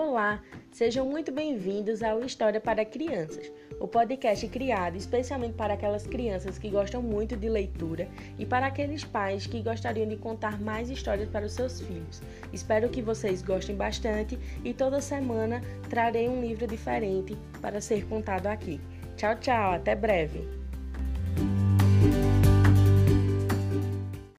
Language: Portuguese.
Olá, sejam muito bem-vindos ao História para Crianças, o podcast criado especialmente para aquelas crianças que gostam muito de leitura e para aqueles pais que gostariam de contar mais histórias para os seus filhos. Espero que vocês gostem bastante e toda semana trarei um livro diferente para ser contado aqui. Tchau, tchau, até breve!